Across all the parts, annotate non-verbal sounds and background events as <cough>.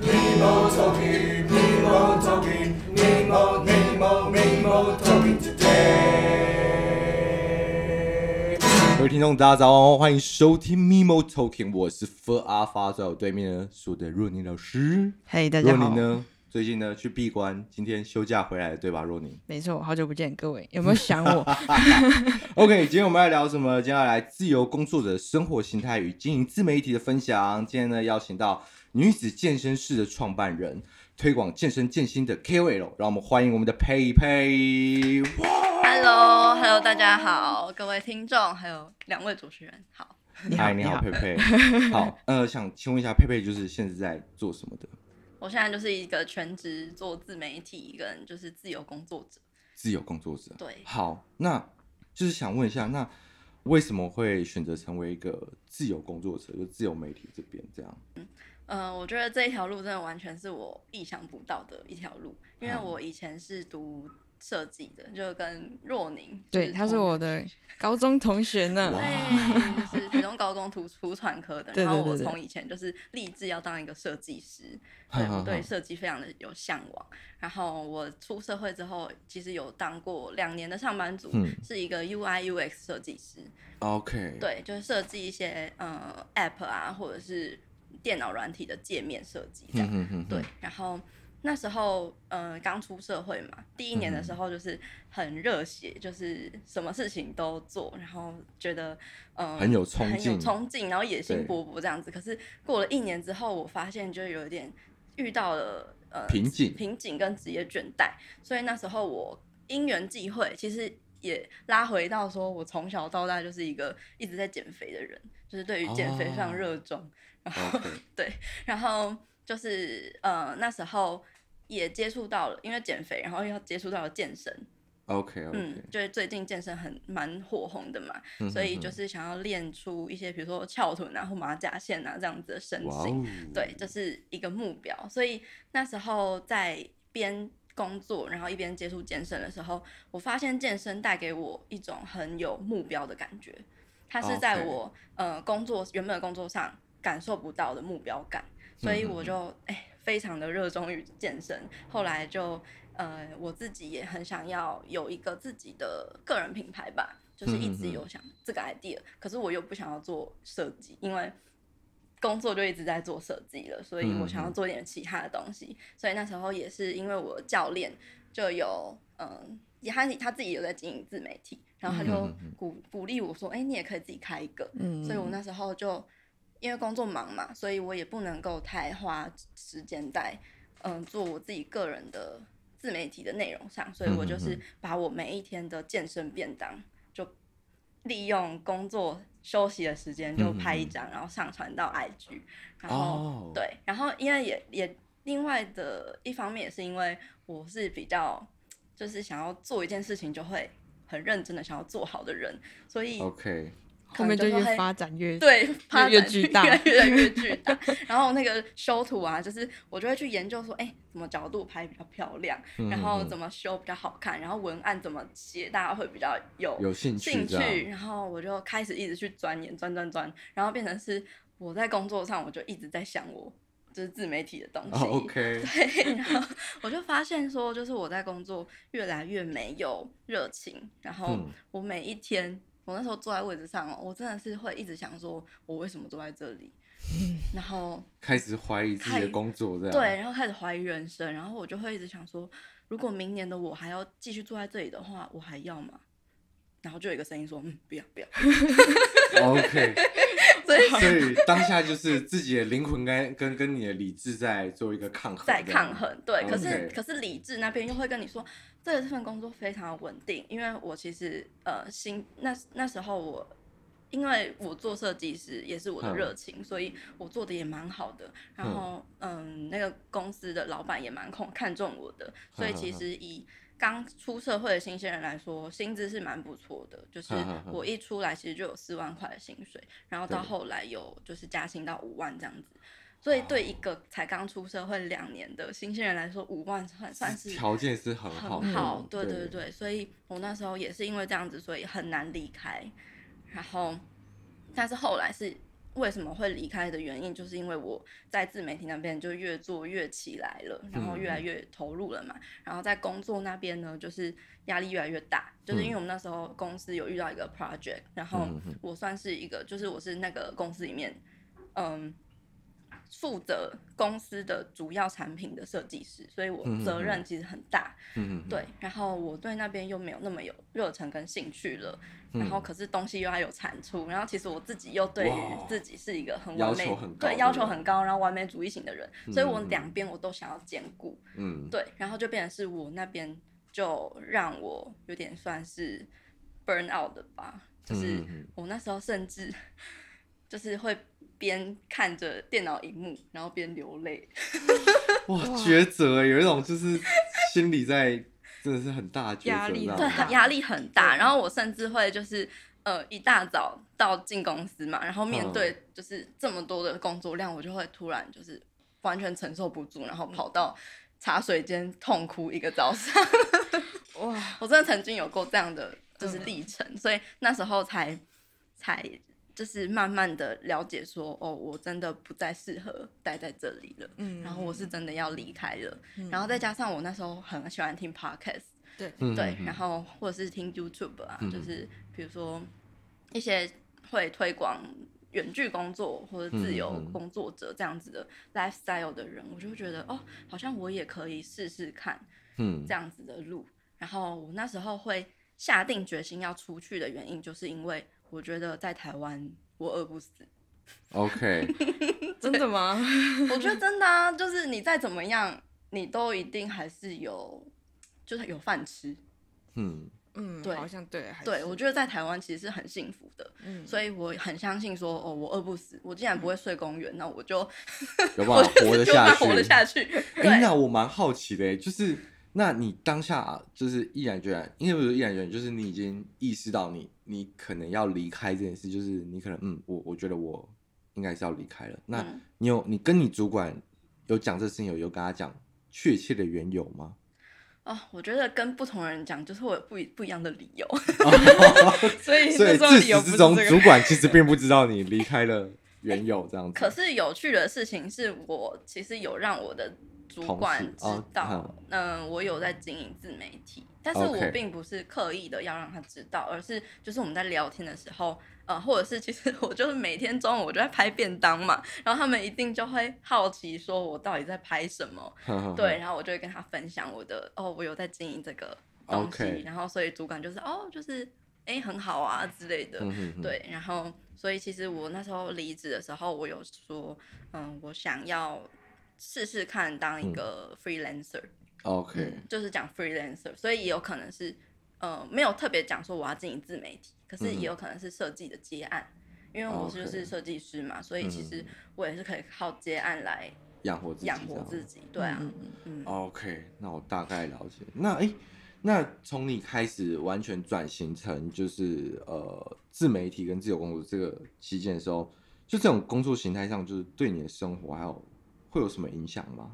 Mimo Talking, Mimo Talking, Mimo, Mimo, Mimo Talking today。各位听众，大家早，欢迎收听 Mimo Talking，我是 Fur 阿发，在我对面呢，是我的若宁老师。嘿，大家好。若宁呢，最近呢去闭关，今天休假回来了，对吧？若宁。没错，好久不见，各位有没有想我？OK，今天我们来聊什么？接下来自由工作者生活形态与经营自媒体的分享。今天呢，邀请到。女子健身室的创办人，推广健身健心的 KOL，让我们欢迎我们的佩佩。Hello，Hello，大家好，各位听众，还有两位主持人，好。嗨，你好，佩佩。<laughs> 好，呃，想请问一下，佩佩就是现在在做什么的？我现在就是一个全职做自媒体，一个人就是自由工作者。自由工作者。对。好，那就是想问一下，那为什么会选择成为一个自由工作者，就自由媒体这边这样？嗯。嗯、呃，我觉得这一条路真的完全是我意想不到的一条路，因为我以前是读设计的，就跟若宁，对，他是我的高中同学呢，对，就是台中高中图图传科的，<laughs> 然后我从以前就是立志要当一个设计师，<laughs> 对，我对设计非常的有向往。然后我出社会之后，其实有当过两年的上班族，嗯、是一个 UI UX 设计师，OK，对，就是设计一些呃 App 啊，或者是。电脑软体的界面设计，这样、嗯、哼哼对。然后那时候，呃，刚出社会嘛，第一年的时候就是很热血，嗯、就是什么事情都做，然后觉得，呃，很有冲劲，很有冲劲，然后野心勃勃这样子。可是过了一年之后，我发现就有点遇到了呃瓶颈，瓶颈跟职业倦怠。所以那时候我因缘际会，其实也拉回到说，我从小到大就是一个一直在减肥的人，就是对于减肥非常热衷。哦然后 <laughs> 对，然后就是呃那时候也接触到了，因为减肥，然后又接触到了健身。OK，, okay. 嗯，就是最近健身很蛮火红的嘛，嗯、哼哼所以就是想要练出一些，比如说翘臀啊或马甲线啊这样子的身形。对，这、就是一个目标。所以那时候在边工作，然后一边接触健身的时候，我发现健身带给我一种很有目标的感觉。它是在我.呃工作原本的工作上。感受不到的目标感，所以我就哎、欸、非常的热衷于健身。后来就呃我自己也很想要有一个自己的个人品牌吧，就是一直有想这个 idea，可是我又不想要做设计，因为工作就一直在做设计了，所以我想要做点其他的东西。所以那时候也是因为我教练就有嗯，他他自己有在经营自媒体，然后他就鼓鼓励我说，哎、欸，你也可以自己开一个。嗯所以我那时候就。因为工作忙嘛，所以我也不能够太花时间在嗯做我自己个人的自媒体的内容上，所以我就是把我每一天的健身便当，就利用工作休息的时间就拍一张，然后上传到 IG，然后对，然后因为也也另外的一方面也是因为我是比较就是想要做一件事情就会很认真的想要做好的人，所以 OK。后面就越发展越对，发展越巨 <laughs> 大，越来越巨大。然后那个修图啊，就是我就会去研究说，哎、欸，怎么角度拍比较漂亮，嗯、然后怎么修比较好看，然后文案怎么写大家会比较有有兴趣。兴趣然后我就开始一直去钻研，钻钻钻，然后变成是我在工作上，我就一直在想我就是自媒体的东西。Oh, OK。<laughs> 对，然后我就发现说，就是我在工作越来越没有热情，然后我每一天。我那时候坐在位置上哦，我真的是会一直想说，我为什么坐在这里？<laughs> 然后开始怀疑自己的工作，这样对，然后开始怀疑人生，然后我就会一直想说，如果明年的我还要继续坐在这里的话，我还要吗？然后就有一个声音说，嗯，不要不要。OK。<laughs> 所以，所以当下就是自己的灵魂跟跟跟你的理智在做一个抗衡，在抗衡。对，可是可是理智那边又会跟你说，这份工作非常的稳定，因为我其实呃新那那时候我，因为我做设计师也是我的热情，所以我做的也蛮好的。然后嗯，那个公司的老板也蛮看看重我的，所以其实以。刚出社会的新鲜人来说，薪资是蛮不错的。就是我一出来，其实就有四万块的薪水，然后到后来有就是加薪到五万这样子。所以对一个才刚出社会两年的新鲜人来说，五万算算是条件是很好。很好，对对对。所以我那时候也是因为这样子，所以很难离开。然后，但是后来是为什么会离开的原因，就是因为我在自媒体那边就越做越起来了，然后越来越投入了嘛。嗯、然后在工作那边呢，就是压力越来越大，就是因为我们那时候公司有遇到一个 project，然后我算是一个，就是我是那个公司里面，嗯。负责公司的主要产品的设计师，所以我责任其实很大。嗯嗯。对，然后我对那边又没有那么有热忱跟兴趣了。嗯。然后可是东西又要有产出，然后其实我自己又对于自己是一个很完美，对要求很高，然后完美主义型的人，所以我两边我都想要兼顾。嗯。对，然后就变成是我那边就让我有点算是 burn out 的吧，就是我那时候甚至 <laughs> 就是会。边看着电脑荧幕，然后边流泪。<laughs> 哇，抉择，有一种就是心里在真的是很大的压力，对，<laughs> 压力很大。然后我甚至会就是呃一大早到进公司嘛，然后面对就是这么多的工作量，我就会突然就是完全承受不住，然后跑到茶水间痛哭一个早上。<laughs> 哇，我真的曾经有过这样的就是历程，所以那时候才才。就是慢慢的了解说，哦，我真的不再适合待在这里了，嗯，然后我是真的要离开了，嗯，然后再加上我那时候很喜欢听 podcast，对，对，然后或者是听 YouTube 啊，嗯，就是比如说一些会推广远距工作或者自由工作者这样子的 lifestyle 的人，我就会觉得哦，好像我也可以试试看，嗯，这样子的路，嗯，然后我那时候会下定决心要出去的原因，就是因为。我觉得在台湾我饿不死。<laughs> OK，<laughs> 真的吗？我觉得真的啊，就是你再怎么样，你都一定还是有，就是有饭吃。嗯嗯，对，好像对，对，我觉得在台湾其实是很幸福的。嗯，所以我很相信说，哦，我饿不死，我既然不会睡公园，那我就有办法 <laughs> 活得下去，活得下去。哎，那我蛮好奇的，就是。那你当下就是毅然决然，因为不是毅然决然，就是你已经意识到你你可能要离开这件事，就是你可能嗯，我我觉得我应该是要离开了。那你有你跟你主管有讲这事情，有有跟他讲确切的缘由吗？哦，我觉得跟不同人讲就是会有不一不一样的理由，<laughs> 所以所以自始至终主管其实并不知道你离开了缘由这样子。可是有趣的事情是我其实有让我的。主管知道，嗯、呃，我有在经营自媒体，但是我并不是刻意的要让他知道，而是就是我们在聊天的时候，呃，或者是其实我就是每天中午我就在拍便当嘛，然后他们一定就会好奇说我到底在拍什么，对，然后我就会跟他分享我的，哦，我有在经营这个东西.然后所以主管就是哦，就是哎、欸、很好啊之类的，对，然后所以其实我那时候离职的时候，我有说，嗯，我想要。试试看当一个 okay. 嗯、就是讲 freelancer，所以也有可能是，呃，没有特别讲说我要经营自媒体，可是也有可能是设计的接案，嗯、因为我就是设计师嘛.所以其实我也是可以靠接案来养活自己，养活自己，对啊，嗯嗯，OK，那我大概了解。那哎、欸，那从你开始完全转型成就是呃自媒体跟自由工作这个期间的时候，就这种工作形态上，就是对你的生活还有。会有什么影响吗？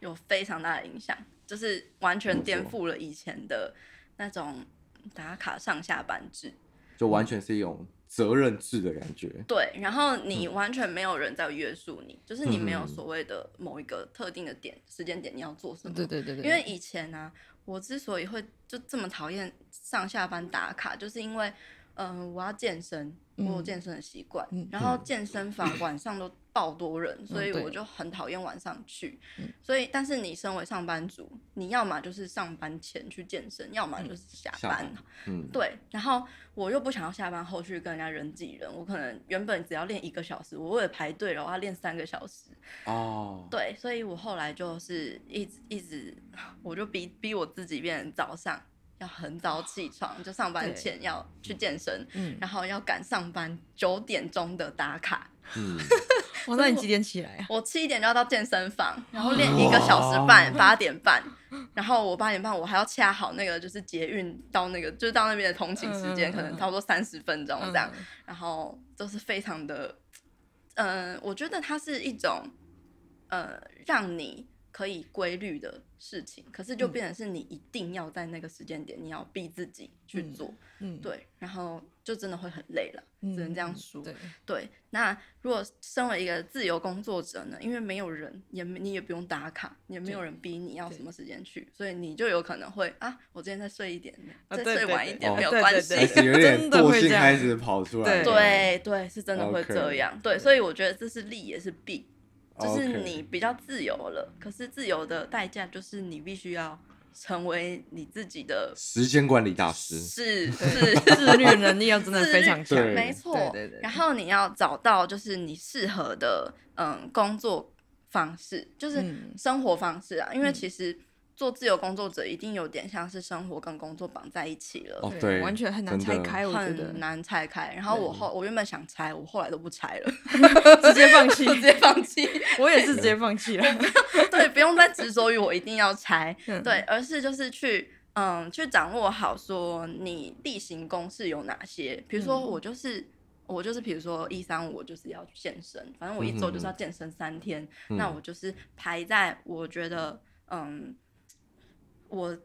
有非常大的影响，就是完全颠覆了以前的那种打卡上下班制，就完全是一种责任制的感觉。对，然后你完全没有人在约束你，嗯、就是你没有所谓的某一个特定的点、嗯、时间点你要做什么。对对对对。因为以前呢、啊，我之所以会就这么讨厌上下班打卡，就是因为嗯、呃，我要健身。我有健身的习惯，嗯、然后健身房晚上都爆多人，嗯、所以我就很讨厌晚上去。嗯、所以，但是你身为上班族，你要么就是上班前去健身，要么就是下班。对。然后我又不想要下班后去跟人家人挤人，我可能原本只要练一个小时，我为了排队了，我要练三个小时。哦。对，所以我后来就是一直一直，<laughs> 我就逼逼我自己变成早上。要很早起床，就上班前要去健身，嗯、然后要赶上班九点钟的打卡。<laughs> 嗯，哇，那你几点起来？我七点就要到健身房，然后练一个小时半，八点半，然后我八点半我还要掐好那个就是捷运到那个就是到那边的通勤时间，嗯、可能差不多三十分钟这样，嗯、然后都是非常的，嗯、呃，我觉得它是一种，呃，让你可以规律的事情，可是就变成是你一定要在那个时间点，你要逼自己去做，嗯，对，然后就真的会很累了，只能这样说。对，对，那如果身为一个自由工作者呢？因为没有人，也你也不用打卡，也没有人逼你要什么时间去，所以你就有可能会啊，我今天再睡一点，再睡晚一点没有关系，开始有 <laughs> 点惰性开始跑出来，对对，是真的会这样，对，所以我觉得这是利也是弊。就是你比较自由了.可是自由的代价就是你必须要成为你自己的时间管理大师，是是自律能力要真的非常 <laughs> 强，没错，对对对。然后你要找到就是你适合的嗯工作方式，就是生活方式啊，嗯、因为其实。做自由工作者一定有点像是生活跟工作绑在一起了，哦，对，完全很难拆开，我觉得很难拆开。然后我后我原本想拆，我后来都不拆了，<laughs> 直接放弃，<laughs> 直接放弃。<laughs> 我也是直接放弃了，对，不用再执着于我一定要拆，对，而是就是去嗯去掌握好说你例行公事有哪些，比如说我就是我就是比如说一三五我就是要去健身，反正我一周就是要健身三天，那我就是排在我觉得嗯。我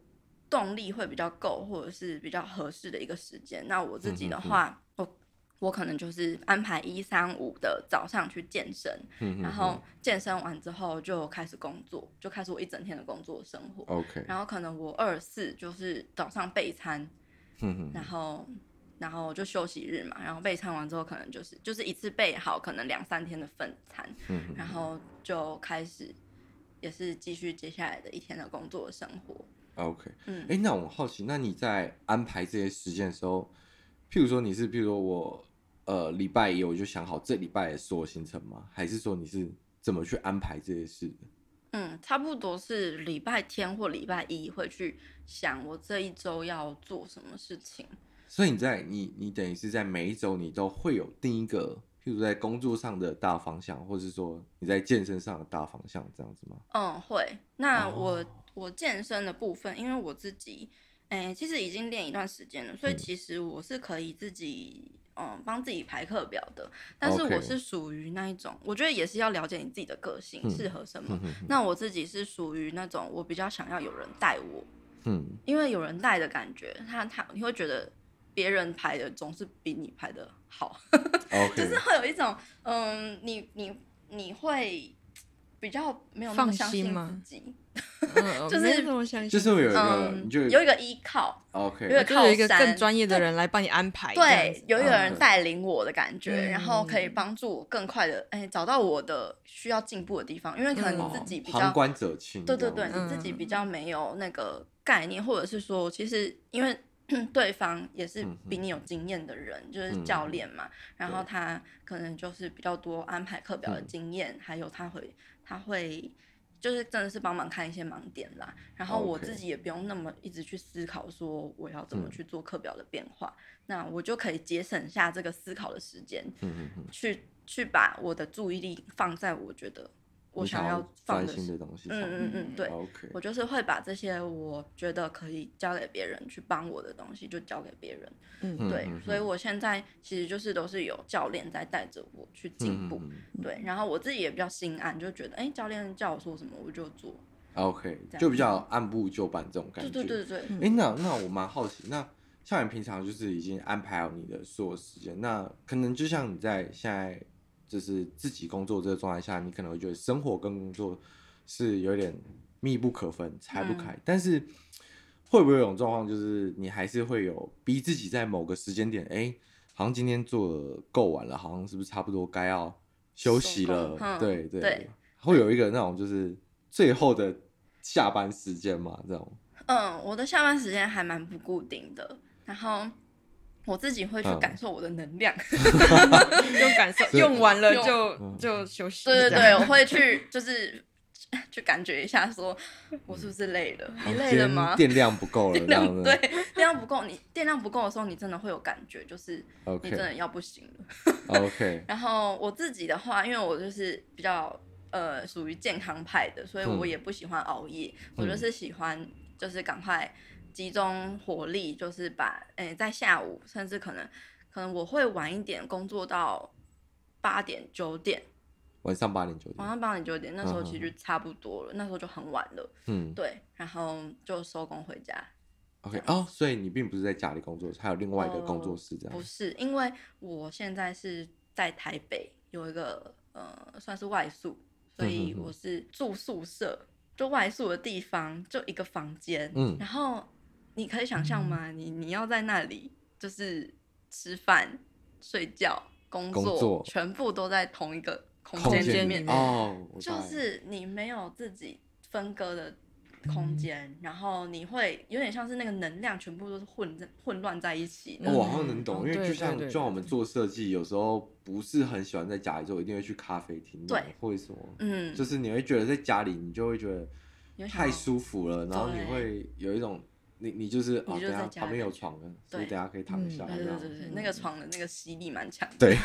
动力会比较够，或者是比较合适的一个时间。那我自己的话，我、我可能就是安排一三五的早上去健身，嗯、然后健身完之后就开始工作，就开始我一整天的工作生活。OK，然后可能我二四就是早上备餐，嗯、然后然后就休息日嘛，然后备餐完之后可能就是就是一次备好，可能两三天的份餐，嗯、然后就开始也是继续接下来的一天的工作生活。OK，嗯，哎、欸，那我好奇，那你在安排这些时间的时候，譬如说你是，譬如说我，呃，礼拜一我就想好这礼拜的所有行程吗？还是说你是怎么去安排这些事的？嗯，差不多是礼拜天或礼拜一会去想我这一周要做什么事情。所以你在你你等于是在每一周你都会有定一个，譬如在工作上的大方向，或者是说你在健身上的大方向这样子吗？嗯，会。那我。哦我健身的部分，因为我自己，哎、欸，其实已经练一段时间了，所以其实我是可以自己，嗯，帮自己排课表的。但是我是属于那一种，我觉得也是要了解你自己的个性适合什么。那我自己是属于那种，我比较想要有人带我，嗯，因为有人带的感觉，他他你会觉得别人排的总是比你排的好，<laughs> 就是会有一种，嗯，你你你会。比较没有那么相信自己，<laughs> 就是就是有一个，有一个依靠，OK，有一个靠一个更专业的人来帮你安排，对，有一个人带领我的感觉，然后可以帮助我更快的哎找到我的需要进步的地方，因为可能你自己比较旁观者清，对对对，你自己比较没有那个概念，或者是说，其实因为。<clears throat> 对方也是比你有经验的人，嗯、就是教练嘛，嗯、然后他可能就是比较多安排课表的经验，嗯、还有他会他会就是真的是帮忙看一些盲点啦。然后我自己也不用那么一直去思考说我要怎么去做课表的变化，嗯、那我就可以节省下这个思考的时间，嗯、去去把我的注意力放在我觉得。我想要放的东西，嗯嗯嗯，对，Okay. 我就是会把这些我觉得可以交给别人去帮我的东西，就交给别人，嗯，对，所以我现在其实就是都是有教练在带着我去进步，嗯、对，然后我自己也比较心安，就觉得哎、欸，教练叫我说什么我就做，OK，就比较按部就班这种感觉，对对对对，哎、欸，那那我蛮好奇，那像你平常就是已经安排好你的所有时间，那可能就像你在现在。就是自己工作这个状态下，你可能会觉得生活跟工作是有点密不可分、拆不开。嗯、但是会不会有种状况，就是你还是会有逼自己在某个时间点，哎、欸，好像今天做的够晚了，好像是不是差不多该要休息了？对，对会有一个那种就是最后的下班时间嘛？这种。嗯，我的下班时间还蛮不固定的，然后。我自己会去感受我的能量，<laughs> 用感受用完了就就休息。对对对，我会 <laughs> 去就是去感觉一下，说我是不是累了？你累了吗？电量不够了，电量对，电量不够。你电量不够的时候，你真的会有感觉，就是你真的要不行了。OK。<laughs> 然后我自己的话，因为我就是比较呃属于健康派的，所以我也不喜欢熬夜，我就是喜欢就是赶快。集中火力，就是把诶、欸，在下午，甚至可能可能我会晚一点工作到八点九点，晚上八点九点。晚上八点九点，那时候其实就差不多了，嗯、那时候就很晚了。嗯，对，然后就收工回家。OK，哦，所以你并不是在家里工作，还有另外一个工作室这样？呃、不是，因为我现在是在台北有一个呃，算是外宿，所以我是住宿舍，就外宿的地方就一个房间。嗯，然后你可以想象吗？嗯、你你要在那里就是吃饭、睡觉、工作，工作全部都在同一个空间里面哦，就是你没有自己分割的。空间，然后你会有点像是那个能量全部都是混在混乱在一起。我好像能懂，因为就像就像我们做设计，有时候不是很喜欢在家里做，一定会去咖啡厅。对，或者什么？嗯，就是你会觉得在家里，你就会觉得太舒服了，然后你会有一种你你就是哦，等下旁边有床的，所以等下可以躺一下。对对对对，那个床的那个吸力蛮强。对，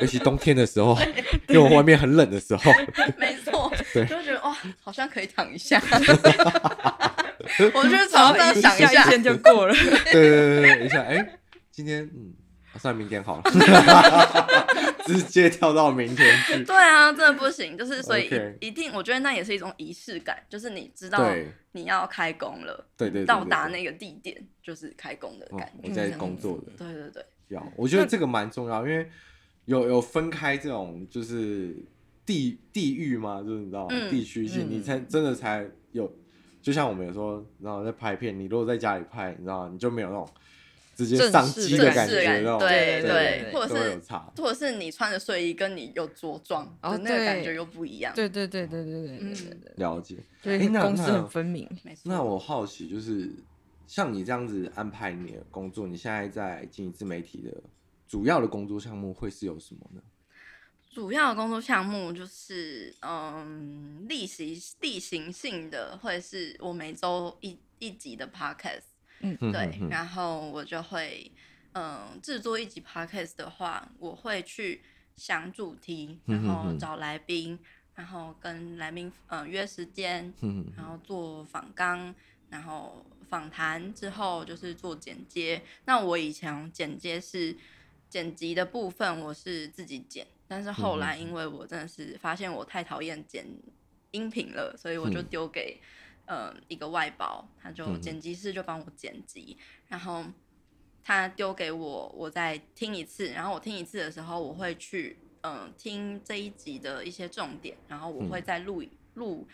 尤其冬天的时候，因为我外面很冷的时候。没错。对，就觉得哇，好像可以躺一下。<laughs> <laughs> 我就是床上想一下，就过了。<laughs> 对对对对，一下，哎，今天嗯，算明天好了，<laughs> 直接跳到明天去。对啊，真的不行，就是所以一定，我觉得那也是一种仪式感，就是你知道你要开工了，对对，到达那个地点就是开工的感觉。我在工作的，对对对，要，我觉得这个蛮重要，因为有有分开这种就是。地地域嘛，就是你知道，地区性，你才真的才有。就像我们有时候，然后在拍片，你如果在家里拍，你知道，你就没有那种直接上机的感觉，对对，或者是或者是你穿着睡衣跟你有着装的那个感觉又不一样。对对对对对对，了解。对，公司很分明。那我好奇，就是像你这样子安排你的工作，你现在在经营自媒体的主要的工作项目会是有什么呢？主要的工作项目就是，嗯，例行例行性的会是我每周一一集的 podcast，嗯，对，然后我就会，嗯，制作一集 podcast 的话，我会去想主题，然后找来宾，然后跟来宾嗯约时间，然后做访纲，然后访谈之后就是做剪接。那我以前剪接是剪辑的部分，我是自己剪。但是后来，因为我真的是发现我太讨厌剪音频了，所以我就丢给、嗯呃、一个外包，他就剪辑师就帮我剪辑，然后他丢给我，我再听一次，然后我听一次的时候，我会去嗯、呃、听这一集的一些重点，然后我会再录录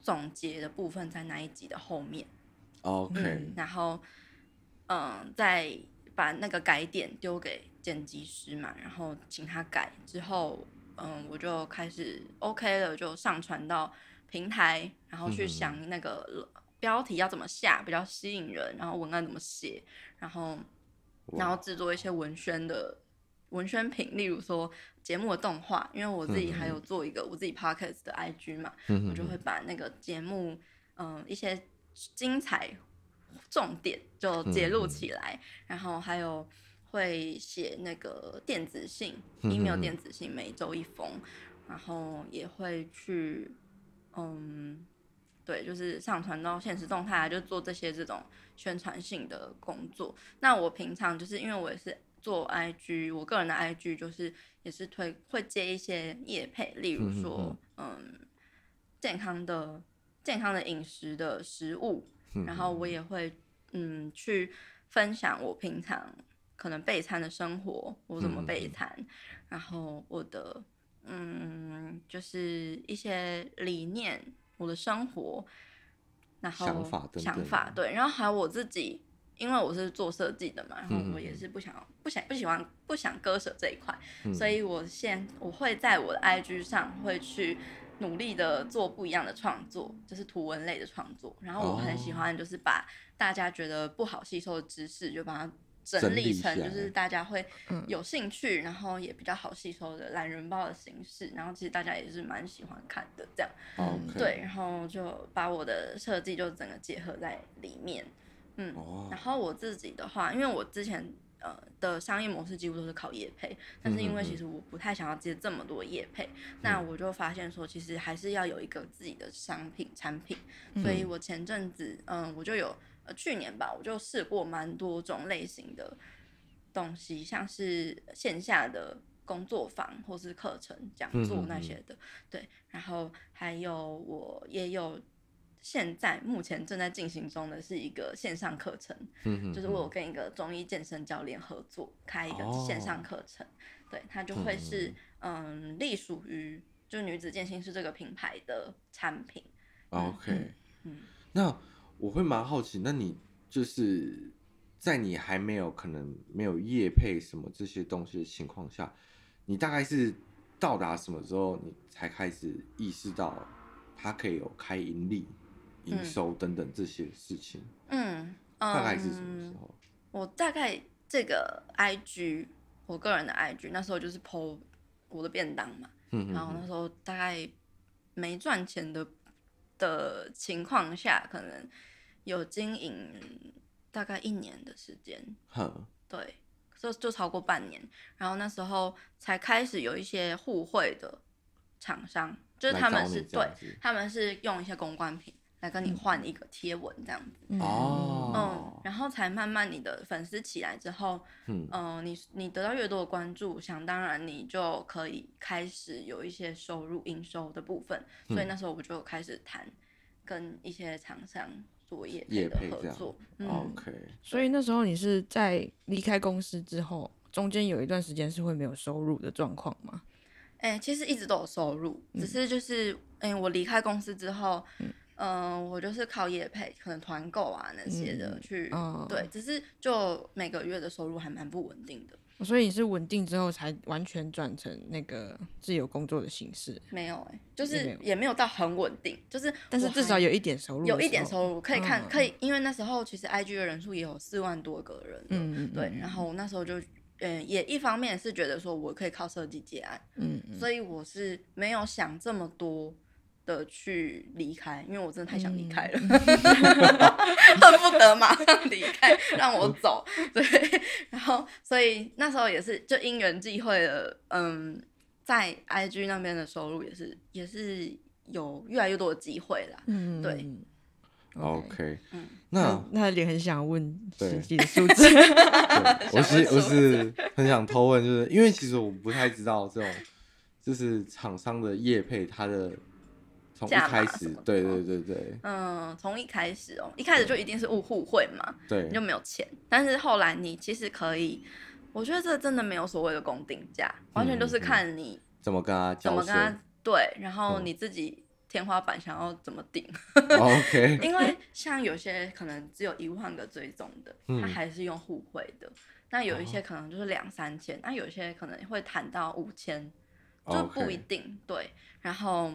总结的部分在那一集的后面。OK，、嗯、然后嗯、呃、再把那个改点丢给。剪辑师嘛，然后请他改之后，嗯，我就开始 OK 了，就上传到平台，然后去想那个标题要怎么下比较吸引人，然后文案怎么写，然后然后制作一些文宣的文宣品，例如说节目的动画，因为我自己还有做一个我自己 Podcast 的 IG 嘛，我就会把那个节目嗯一些精彩重点就截录起来，然后还有。会写那个电子信，email 电子信，每周一封，然后也会去，嗯，对，就是上传到现实动态，就做这些这种宣传性的工作。那我平常就是因为我也是做 IG，我个人的 IG 就是也是推会接一些业配，例如说，嗯，健康的健康的饮食的食物，然后我也会嗯去分享我平常。可能备餐的生活，我怎么备餐，嗯、然后我的嗯，就是一些理念，我的生活，然后想法，想法对，然后还有我自己，因为我是做设计的嘛，然后我也是不想、嗯、不想不喜欢不想割舍这一块，嗯、所以我现我会在我的 IG 上会去努力的做不一样的创作，就是图文类的创作，然后我很喜欢就是把大家觉得不好吸收的知识就把它。整理成就是大家会有兴趣，然后也比较好吸收的懒人包的形式，然后其实大家也是蛮喜欢看的这样。Okay. 对，然后就把我的设计就整个结合在里面。嗯，oh. 然后我自己的话，因为我之前呃的商业模式几乎都是靠业配，但是因为其实我不太想要接这么多业配，嗯、那我就发现说其实还是要有一个自己的商品产品，所以我前阵子嗯、呃、我就有。呃，去年吧，我就试过蛮多种类型的东西，像是线下的工作坊或是课程讲座那些的，对，然后还有我也有现在目前正在进行中的是一个线上课程，嗯就是我有跟一个中医健身教练合作开一个线上课程，对，它就会是嗯隶属于就女子健心是这个品牌的产品。OK，嗯，那我会蛮好奇，那你就是在你还没有可能没有业配什么这些东西的情况下。你大概是到达什么时候，你才开始意识到它可以有开盈利、营收等等这些事情？嗯，大概是什么时候？嗯、我大概这个 IG，我个人的 IG，那时候就是 po 我的便当嘛，嗯、哼哼然后那时候大概没赚钱的的情况下，可能有经营大概一年的时间。哼对。就就超过半年，然后那时候才开始有一些互惠的厂商，就是他们是对，他们是用一些公关品来跟你换一个贴文这样子。哦、嗯，嗯，然后才慢慢你的粉丝起来之后，嗯，呃、你你得到越多的关注，想当然你就可以开始有一些收入营收的部分，所以那时候我就开始谈跟一些厂商。作业配的合作，OK。所以那时候你是在离开公司之后，中间有一段时间是会没有收入的状况吗？哎、欸，其实一直都有收入，嗯、只是就是，哎、欸，我离开公司之后，嗯、呃，我就是靠业配，可能团购啊那些的去，嗯哦、对，只是就每个月的收入还蛮不稳定的。所以你是稳定之后才完全转成那个自由工作的形式？没有哎、欸，就是也没有到很稳定，就是但是至少有一点收入，有一点收入可以看，嗯、可以，因为那时候其实 IG 的人数也有四万多个人，嗯嗯，对，然后那时候就嗯也一方面是觉得说我可以靠设计结案，嗯嗯，所以我是没有想这么多。的去离开，因为我真的太想离开了，<laughs> 恨不得马上离开，让我走。对，然后所以那时候也是就因缘际会的，嗯，在 IG 那边的收入也是也是有越来越多的机会啦。嗯，对。OK，嗯，那那脸很想问实际的数字，<laughs> 我是我是很想偷问，就是因为其实我不太知道这种就是厂商的业配它的。从一开始，对对对对，嗯，从一开始哦，一开始就一定是互互惠嘛，对，你就没有钱。但是后来你其实可以，我觉得这真的没有所谓的公定价，完全都是看你怎么跟他，怎么跟他对，然后你自己天花板想要怎么定。<laughs> OK，因为像有些可能只有一万个追踪的，他还是用互惠的。那有一些可能就是两三千，那有些可能会谈到五千，就不一定对。然后。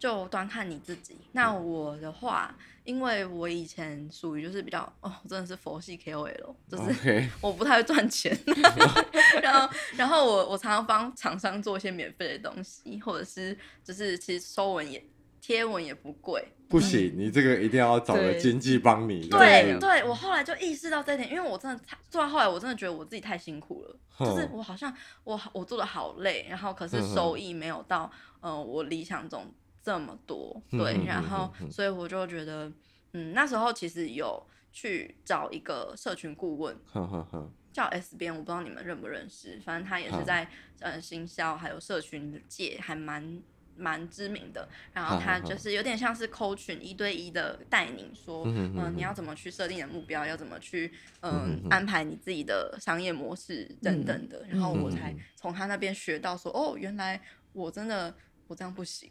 就端看你自己。那我的话，因为我以前属于就是比较哦，真的是佛系 KOL，就是 <laughs> 我不太会赚钱。<laughs> 然后，然后我我常常帮厂商做一些免费的东西，或者是就是其实收文也贴文也不贵。不行，你这个一定要找个经纪帮你。对对，我后来就意识到这一点，因为我真的做到后来，我真的觉得我自己太辛苦了，就是我好像我我做的好累，然后可是收益没有到呃我理想中。这么多，对，然后所以我就觉得，嗯，那时候其实有去找一个社群顾问，呵呵呵叫 S 边，我不知道你们认不认识，反正他也是在呃行销还有社群界还蛮蛮知名的，然后他就是有点像是 coaching 一对一的带你说，嗯、呃，你要怎么去设定你的目标，要怎么去嗯、呃、安排你自己的商业模式等等的，然后我才从他那边学到说，哦，原来我真的。我这样不行，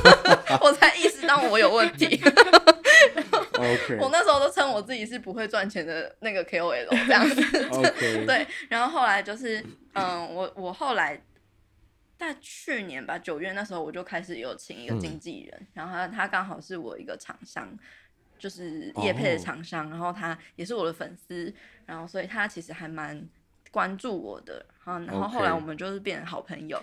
<laughs> 我才意识到我有问题。<laughs> 我那时候都称我自己是不会赚钱的那个 KOL 这样子。<laughs> 对，然后后来就是，嗯，我我后来在去年吧，九月那时候我就开始有请一个经纪人，嗯、然后他他刚好是我一个厂商，就是叶配的厂商，oh. 然后他也是我的粉丝，然后所以他其实还蛮关注我的，然后后来我们就是变成好朋友。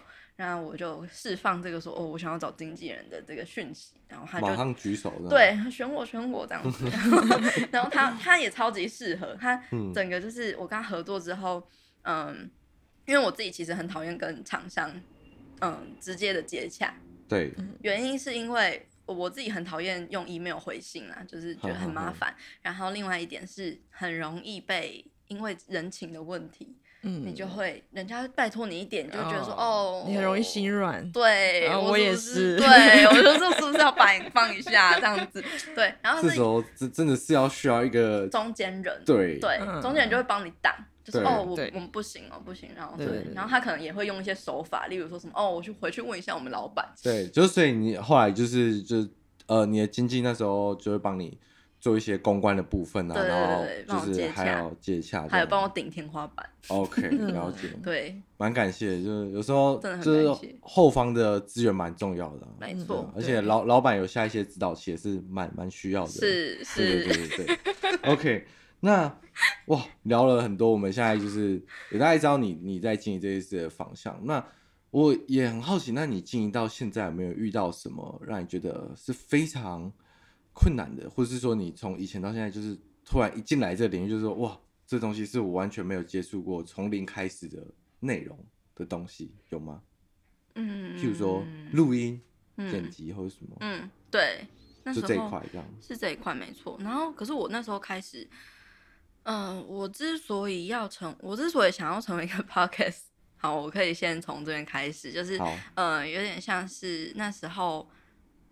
后我就释放这个说哦，我想要找经纪人的这个讯息，然后他就马上举手，对，选我选我这样子，然后，然后他他也超级适合，他整个就是我跟他合作之后，嗯，因为我自己其实很讨厌跟厂商嗯直接的接洽，对，原因是因为我自己很讨厌用 email 回信啊，就是觉得很麻烦，然后另外一点是很容易被因为人情的问题。嗯，你就会人家拜托你一点，就觉得说哦，你很容易心软。对，我也是。对，我觉得这是不是要 <laughs> 把你放一下这样子？对，然后这时候真真的是要需要一个中间人。对对，中间人就会帮你挡，就是哦，我我们不行哦，不行，然后对，然后他可能也会用一些手法，例如说什么哦，我去回去问一下我们老板。对，就所以你后来就是就呃，你的经纪那时候就会帮你。做一些公关的部分啊，然后就是还要接洽，还有帮我顶天花板。OK，<laughs> 了解。对，蛮感谢，就是有时候就是后方的资源蛮重要的，没错。而且老老板有下一些指导，其实是蛮蛮需要的。是是，对对对。OK，那哇，聊了很多，我们现在就是也大概知道你你在经营这一次的方向。那我也很好奇，那你经营到现在有没有遇到什么让你觉得是非常困难的，或者是说你从以前到现在，就是突然一进来这个领域，就是说哇，这东西是我完全没有接触过，从零开始的内容的东西，有吗？嗯，譬如说录音、嗯、剪辑或者什么？嗯，对，那时候就这一块这样是这一块没错。然后，可是我那时候开始，嗯、呃，我之所以要成，我之所以想要成为一个 <laughs> podcast，好，我可以先从这边开始，就是嗯、呃，有点像是那时候。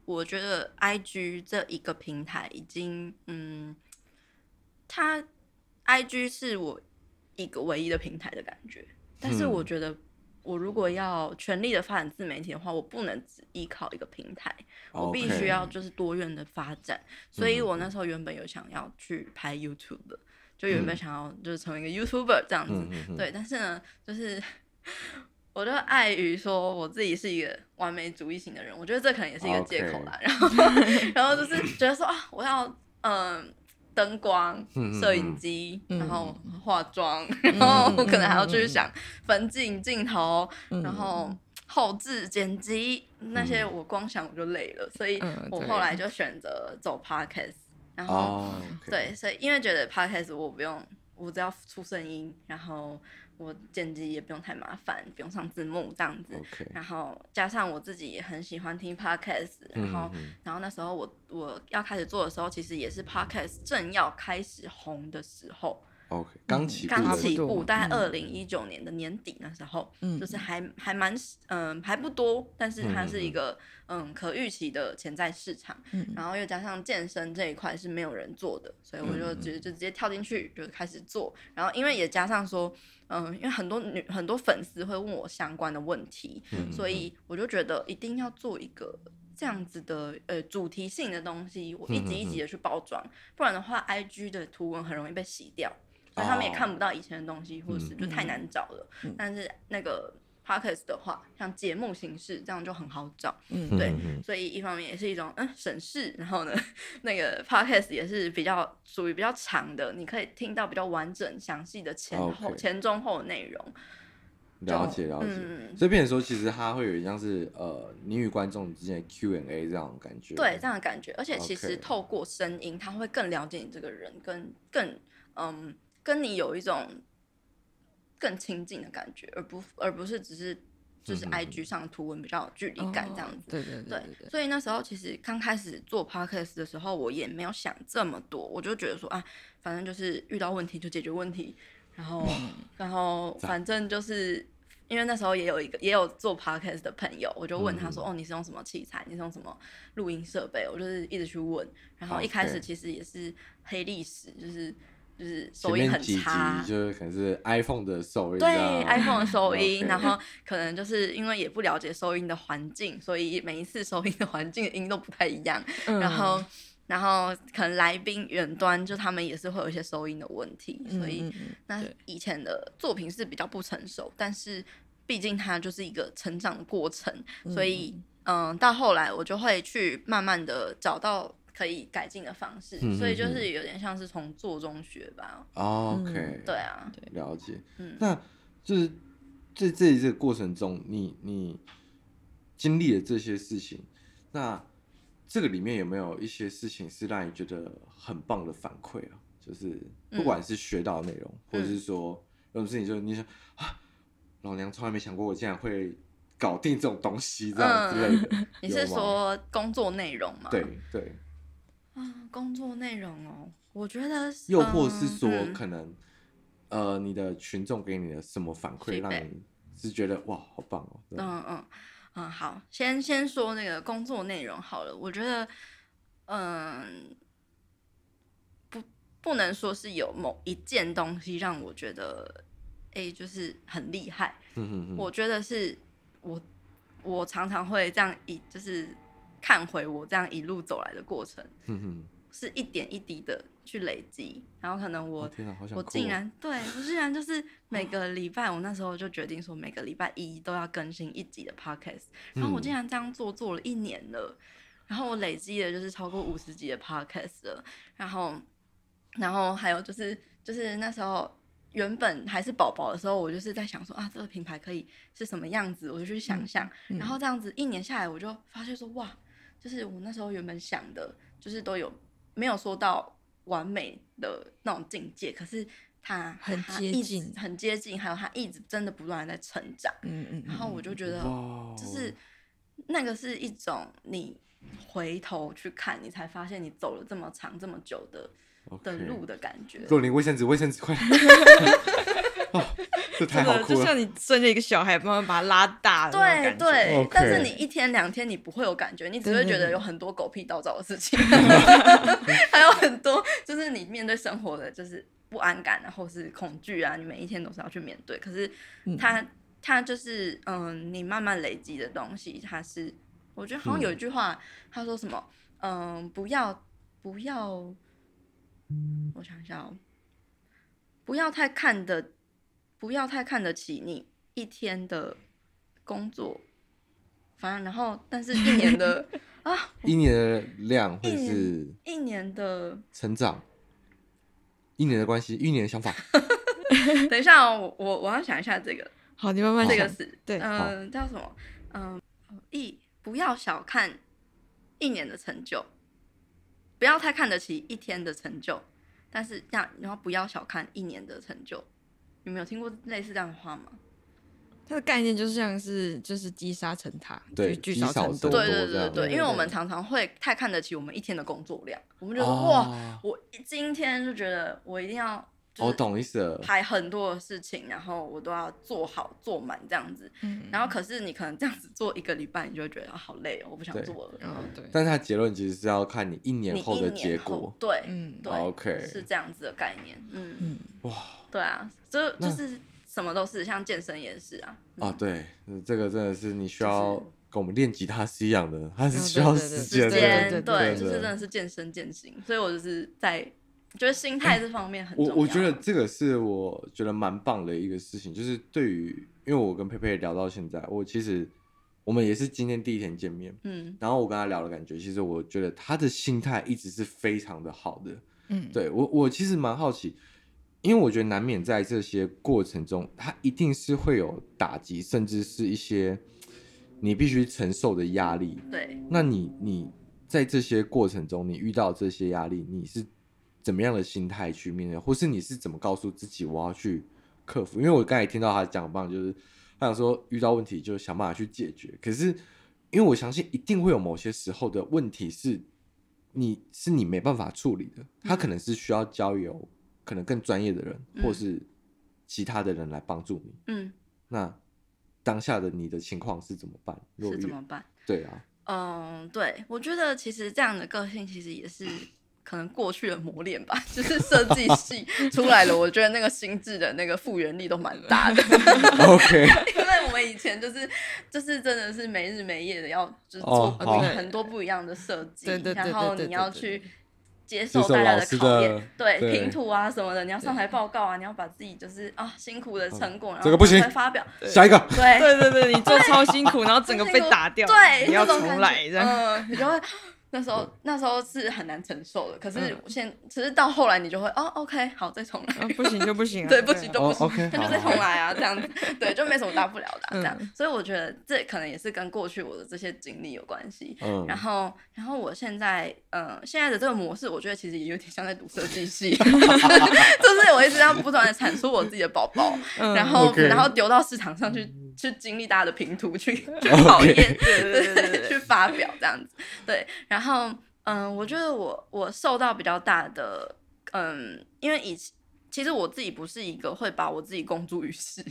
我觉得 I G 这一个平台已经，嗯，它 I G 是我一个唯一的平台的感觉。但是我觉得，我如果要全力的发展自媒体的话，我不能只依靠一个平台，我必须要就是多元的发展。所以我那时候原本有想要去拍 YouTube，就原本想要就是成为一个 YouTuber 这样子，嗯、对。但是呢，就是。我就碍于说我自己是一个完美主义型的人，我觉得这可能也是一个借口啦。然后，<laughs> 然后就是觉得说啊，我要嗯灯光、摄影机，然后化妆，然后我可能还要去想分镜、镜头，然后后置、剪辑那些，我光想我就累了，所以我后来就选择走 Podcast。然后，对，所以因为觉得 Podcast 我不用，我只要出声音，然后。我剪辑也不用太麻烦，不用上字幕这样子。Okay. 然后加上我自己也很喜欢听 podcast，然后，然后那时候我我要开始做的时候，其实也是 podcast 正要开始红的时候。OK，刚起步，刚起步，大概二零一九年的年底那时候，嗯、就是还还蛮嗯、呃、还不多，但是它是一个嗯，嗯可预期的潜在市场，嗯、然后又加上健身这一块是没有人做的，所以我就直接就直接跳进去就开始做，然后因为也加上说嗯，因为很多女很多粉丝会问我相关的问题，嗯、所以我就觉得一定要做一个这样子的呃主题性的东西，我一集一集的去包装，嗯、不然的话，IG 的图文很容易被洗掉。所以他们也看不到以前的东西，或者是就太难找了。嗯、但是那个 podcast 的话，像节目形式这样就很好找。嗯，对。所以一方面也是一种嗯省事，然后呢，<laughs> 那个 podcast 也是比较属于比较长的，你可以听到比较完整、详细的前后.前中后的内容。了解了解。嗯、所以变成说，其实它会有一像是呃你与观众之间的 Q&A 这样的感觉。对，这样的感觉。而且其实透过声音，他会更了解你这个人，跟更嗯。跟你有一种更亲近的感觉，而不而不是只是就是 I G 上图文比较有距离感这样子。嗯、对对对，对，对。所以那时候其实刚开始做 Podcast 的时候，我也没有想这么多，我就觉得说啊，反正就是遇到问题就解决问题，然后、嗯、然后反正就是因为那时候也有一个也有做 Podcast 的朋友，我就问他说、嗯、哦，你是用什么器材？你是用什么录音设备？我就是一直去问，然后一开始其实也是黑历史，就是。就是收音很差，就是可能是 iPhone 的收音，对 iPhone 的收音，然后 <laughs> 可能就是因为也不了解收音的环境，所以每一次收音的环境的音都不太一样。嗯、然后，然后可能来宾远端就他们也是会有一些收音的问题，所以那以前的作品是比较不成熟，但是毕竟它就是一个成长的过程，所以嗯、呃，到后来我就会去慢慢的找到。可以改进的方式，嗯、所以就是有点像是从做中学吧。OK，、嗯、对啊，了解。嗯，那就是在这这这个过程中，你你经历了这些事情，那这个里面有没有一些事情是让你觉得很棒的反馈啊？就是不管是学到的内容，嗯、或者是说有什么事情，就是你想啊，老娘从来没想过我竟然会搞定这种东西这样之类的。嗯、<laughs> 你是说工作内容吗？对对。工作内容哦，我觉得，又或是说，可能呃，你的群众给你的什么反馈，让你是觉得哇，好棒哦？嗯嗯嗯，好，先先说那个工作内容好了。我觉得，嗯，不不能说是有某一件东西让我觉得，哎、欸，就是很厉害。嗯哼哼。我觉得是我我常常会这样一就是看回我这样一路走来的过程。是一点一滴的去累积，然后可能我、哦啊、我竟然对我竟然就是 <laughs> 每个礼拜，我那时候就决定说每个礼拜一都要更新一集的 podcast，然后我竟然这样做做了一年了，然后我累积的就是超过五十集的 podcast 了，然后然后还有就是就是那时候原本还是宝宝的时候，我就是在想说啊这个品牌可以是什么样子，我就去想象，然后这样子一年下来，我就发现说哇，就是我那时候原本想的，就是都有。没有说到完美的那种境界，可是他很接近，很接近，还有他一直真的不断在成长。嗯嗯，然后我就觉得，就是那个是一种你回头去看，你才发现你走了这么长这么久的.的路的感觉。若琳，卫生纸，卫生纸，快！<laughs> 哦，这太好哭了，就像你生了一个小孩，慢慢把他拉大了。对对但是你一天两天你不会有感觉，你只会觉得有很多狗屁倒灶的事情，<laughs> <laughs> 还有很多就是你面对生活的就是不安感然后是恐惧啊，你每一天都是要去面对。可是它它就是嗯，你慢慢累积的东西，它是我觉得好像有一句话，他说什么嗯，不要不要，我想一下哦，不要太看得。不要太看得起你一天的工作，反正然后，但是一年的 <laughs> 啊，一年的量会是一年的成长，一年的关系，一年的想法。<laughs> 等一下哦，我我要想一下这个。<laughs> 好，你慢慢这个是对，嗯，叫什么？嗯，一不要小看一年的成就，不要太看得起一天的成就，但是这样，然后不要小看一年的成就。你们有听过类似这样的话吗？它的概念就像是就是积沙成塔，对，聚少成多，对对对对，因为我们常常会太看得起我们一天的工作量，我们觉得哇，我今天就觉得我一定要，我懂意思了，排很多的事情，然后我都要做好做满这样子，然后可是你可能这样子做一个礼拜，你就会觉得好累哦，我不想做了，嗯。对。但是它结论其实是要看你一年后的结果，对，嗯。对，OK，是这样子的概念，嗯。嗯，哇。对啊，就就是什么都是，像健身也是啊。啊，对，这个真的是你需要跟我们练吉他是一样的，它是需要时间，对，就是真的是健身健行。所以我就是在觉得心态这方面很重要。我我觉得这个是我觉得蛮棒的一个事情，就是对于因为我跟佩佩聊到现在，我其实我们也是今天第一天见面，嗯，然后我跟他聊的感觉，其实我觉得他的心态一直是非常的好的，嗯，对我我其实蛮好奇。因为我觉得难免在这些过程中，他一定是会有打击，甚至是一些你必须承受的压力。对，那你你在这些过程中，你遇到这些压力，你是怎么样的心态去面对，或是你是怎么告诉自己我要去克服？因为我刚才听到他讲棒，就是他想说遇到问题就想办法去解决。可是因为我相信一定会有某些时候的问题是你是你没办法处理的，他可能是需要交由。可能更专业的人，或是其他的人来帮助你。嗯，那当下的你的情况是怎么办？是怎么办？对啊。嗯，对，我觉得其实这样的个性其实也是可能过去的磨练吧。<laughs> 就是设计系出来了，我觉得那个心智的那个复原力都蛮大的。<laughs> OK。<laughs> 因为我们以前就是就是真的是没日没夜的要就是做很多不一样的设计，然后你要去。接受大家的考验，对拼图啊什么的，你要上台报告啊，你要把自己就是啊辛苦的成果，然后来发表。下一个，对对对对，你做超辛苦，然后整个被打掉，对，你要重来这样，嗯，你就会。那时候那时候是很难承受的，可是现其实到后来你就会哦，OK，好，再重来，不行就不行，<laughs> 对，不行就不行，那就再重来啊，这样子，对，就没什么大不了的这样，所以我觉得这可能也是跟过去我的这些经历有关系。然后然后我现在嗯现在的这个模式，我觉得其实也有点像在读设计系，<laughs> 就是我一直要不断的产出我自己的宝宝，然后然后丢到市场上去。去经历大家的评图，去 <laughs> 去考验，对对对对，<laughs> 去发表这样子，对。然后，嗯，我觉得我我受到比较大的，嗯，因为以前其实我自己不是一个会把我自己公诸于世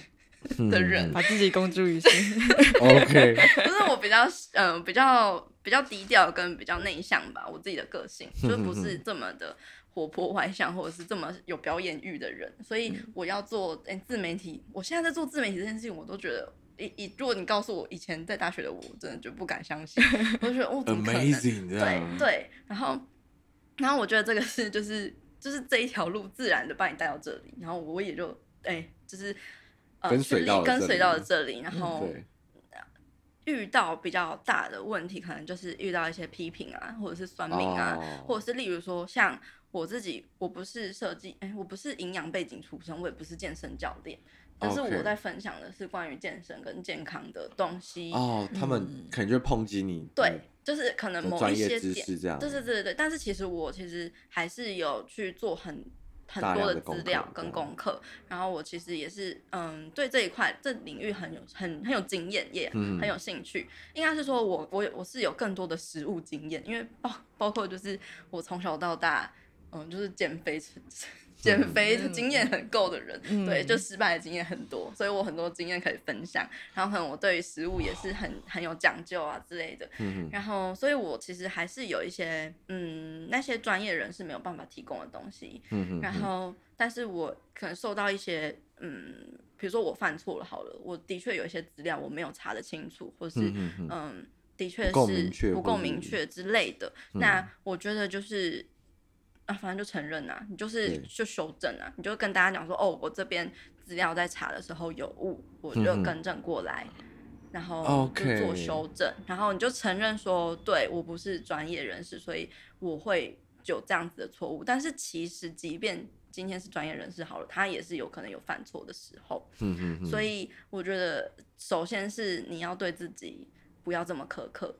的人，把自己公诸于世。<laughs> OK，就是我比较嗯、呃、比较比较低调跟比较内向吧，我自己的个性就不是这么的活泼外向，或者是这么有表演欲的人，所以我要做哎、欸、自媒体。我现在在做自媒体这件事情，我都觉得，以以如果你告诉我以前在大学的我，我真的就不敢相信，<laughs> 我就觉得哦怎么可能？Amazing，对对，然后然后我觉得这个是就是。就是这一条路自然的把你带到这里，然后我也就哎、欸，就是呃跟随到跟随到了这里，然后遇到比较大的问题，可能就是遇到一些批评啊，或者是算命啊，哦、或者是例如说像我自己，我不是设计，哎、欸，我不是营养背景出身，我也不是健身教练。但是我在分享的是关于健身跟健康的东西哦，他们可能就会抨击你，对，就是可能某一些点，是这样，对对对对。但是其实我其实还是有去做很很多的资料跟功课，然后我其实也是嗯，对这一块这领域很有很很有经验，也很有兴趣。嗯、应该是说我我我是有更多的实物经验，因为包包括就是我从小到大，嗯，就是减肥。<laughs> 减肥的经验很够的人，嗯、对，就失败的经验很多，所以我很多经验可以分享。然后可能我对于食物也是很很有讲究啊之类的。嗯、哼然后，所以我其实还是有一些嗯那些专业人士没有办法提供的东西。嗯、哼然后，但是我可能受到一些嗯，比如说我犯错了，好了，我的确有一些资料我没有查得清楚，或是嗯，嗯的确是不够明确之类的。嗯、那我觉得就是。啊，反正就承认啊，你就是就修正啊，你就跟大家讲说，哦，我这边资料在查的时候有误，我就更正过来，嗯、然后就做修正.然后你就承认说，对，我不是专业人士，所以我会有这样子的错误。但是其实，即便今天是专业人士好了，他也是有可能有犯错的时候。嗯嗯嗯。所以我觉得，首先是你要对自己不要这么苛刻。